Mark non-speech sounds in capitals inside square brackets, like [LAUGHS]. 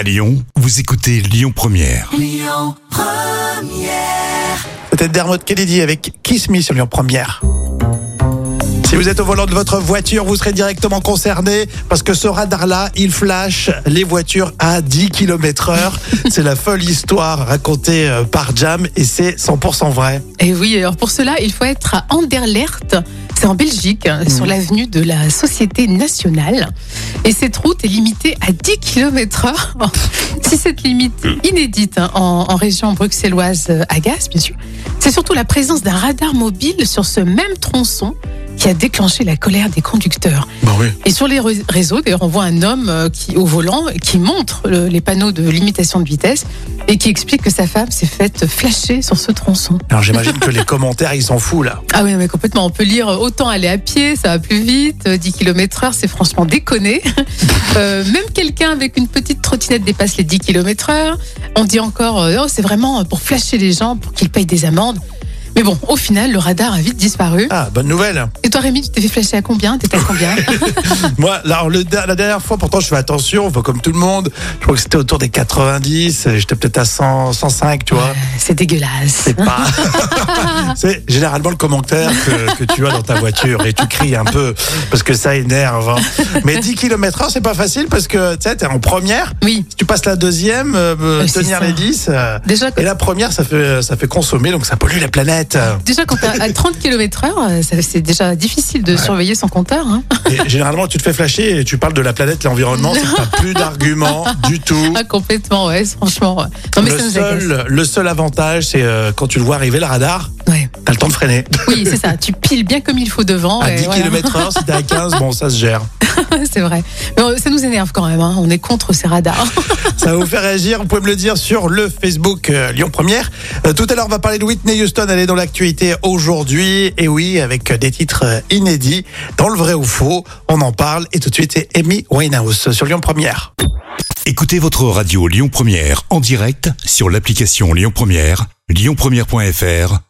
À Lyon, vous écoutez Lyon Première. C'était Dermot Kennedy avec Kiss Me sur Lyon Première. Si vous êtes au volant de votre voiture, vous serez directement concerné parce que ce radar-là, il flash les voitures à 10 km heure. [LAUGHS] C'est la folle histoire racontée euh, par Jam et c'est 100% vrai. Et oui, alors pour cela, il faut être à Anderlecht. C'est en Belgique, hein, sur l'avenue de la Société Nationale. Et cette route est limitée à 10 km heure. [LAUGHS] Si cette limite inédite hein, en, en région bruxelloise euh, agace, bien sûr, c'est surtout la présence d'un radar mobile sur ce même tronçon qui a déclenché la colère des conducteurs. Bah oui. Et sur les réseaux, d'ailleurs, on voit un homme euh, qui, au volant qui montre le- les panneaux de limitation de vitesse et qui explique que sa femme s'est faite flasher sur ce tronçon. Alors j'imagine que les [LAUGHS] commentaires, ils s'en foutent là. Ah oui, mais complètement. On peut lire euh, autant aller à pied, ça va plus vite. euh, 10 km heure, c'est franchement déconné. [LAUGHS] Euh, même quelqu'un avec une petite trottinette dépasse les 10 km heure. On dit encore, euh, oh, c'est vraiment pour flasher les gens pour qu'ils payent des amendes. Mais bon, au final, le radar a vite disparu. Ah, bonne nouvelle. Et toi, Rémi, tu t'es fait flasher à combien? T'étais à combien? [LAUGHS] Moi, alors, le, la dernière fois, pourtant, je fais attention, comme tout le monde. Je crois que c'était autour des 90. J'étais peut-être à 100, 105, tu vois. [LAUGHS] C'est dégueulasse. C'est pas. [LAUGHS] c'est généralement le commentaire que, que tu as dans ta voiture et tu cries un peu parce que ça énerve. hein. Mais 10 km heure, c'est pas facile parce que tu sais, t'es en première. Oui. Si tu passes la deuxième, euh, euh, tenir les 10. euh, Déjà, et la première, ça fait, ça fait consommer, donc ça pollue la planète. Déjà, quand t'es à 30 km heure, ça- c'est déjà difficile de surveiller son compteur. hein. Et généralement, tu te fais flasher et tu parles de la planète, l'environnement, t'as plus d'arguments du tout. Ah, complètement, ouais, franchement. ouais. Non, mais le, seul, le seul avantage, c'est euh, quand tu le vois arriver, le radar. T'as le temps de freiner. Oui, c'est ça. Tu piles bien comme il faut devant. À et 10 voilà. km heure, si t'es à 15, bon, ça se gère. [LAUGHS] c'est vrai. Mais euh, ça nous énerve quand même. hein. On est contre ces radars. [LAUGHS] Ça va vous faire réagir. Vous pouvez me le dire sur le Facebook euh, Lyon Première. Euh, tout à l'heure, on va parler de Whitney Houston. Elle est dans l'actualité aujourd'hui. Et oui, avec des titres inédits. Dans le vrai ou faux, on en parle. Et tout de suite, c'est Amy Winehouse sur Lyon Première. Écoutez votre radio Lyon Première en direct sur l'application Lyon Première, lyonpremière.fr